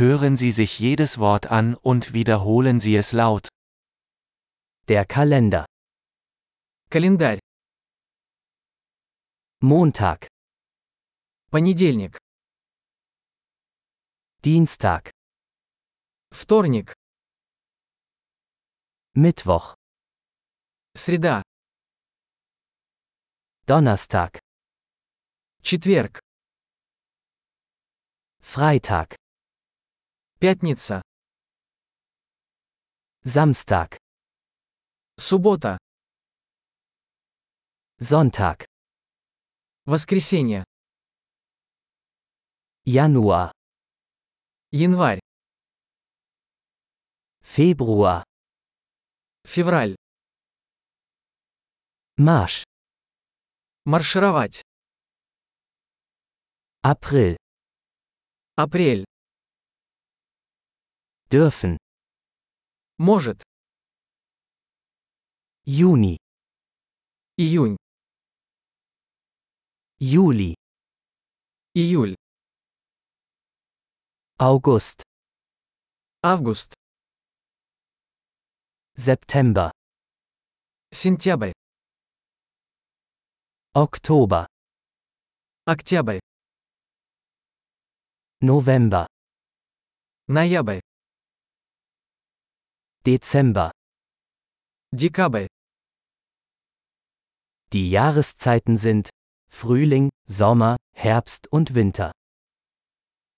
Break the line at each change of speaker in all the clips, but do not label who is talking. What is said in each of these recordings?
Hören Sie sich jedes Wort an und wiederholen Sie es laut.
Der Kalender.
Календарь.
Montag,
Понедельник.
Dienstag,
Вторник.
Mittwoch,
Среда.
Donnerstag,
Четверг.
Freitag,
Пятница.
Samstag,
Суббота.
Sonntag,
Воскресенье.
Januar,
Январь.
Februar,
Февраль.
Marsch,
Маршировать.
April,
Апрель.
Dürfen,
Может.
Juni,
Июнь.
Juli,
Июль.
August,
Август.
September,
Сентябрь.
Oktober,
Октябрь.
November,
Ноябрь.
Dezember.
Декабрь.
Die Jahreszeiten sind Frühling, Sommer, Herbst und Winter.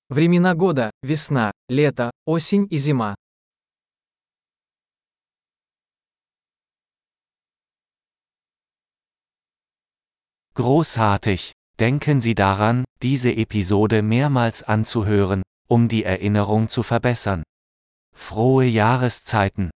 Времена года. Весна, лето, осень и зима.
Großartig! Denken Sie daran, diese Episode mehrmals anzuhören, um die Erinnerung zu verbessern. Frohe Jahreszeiten!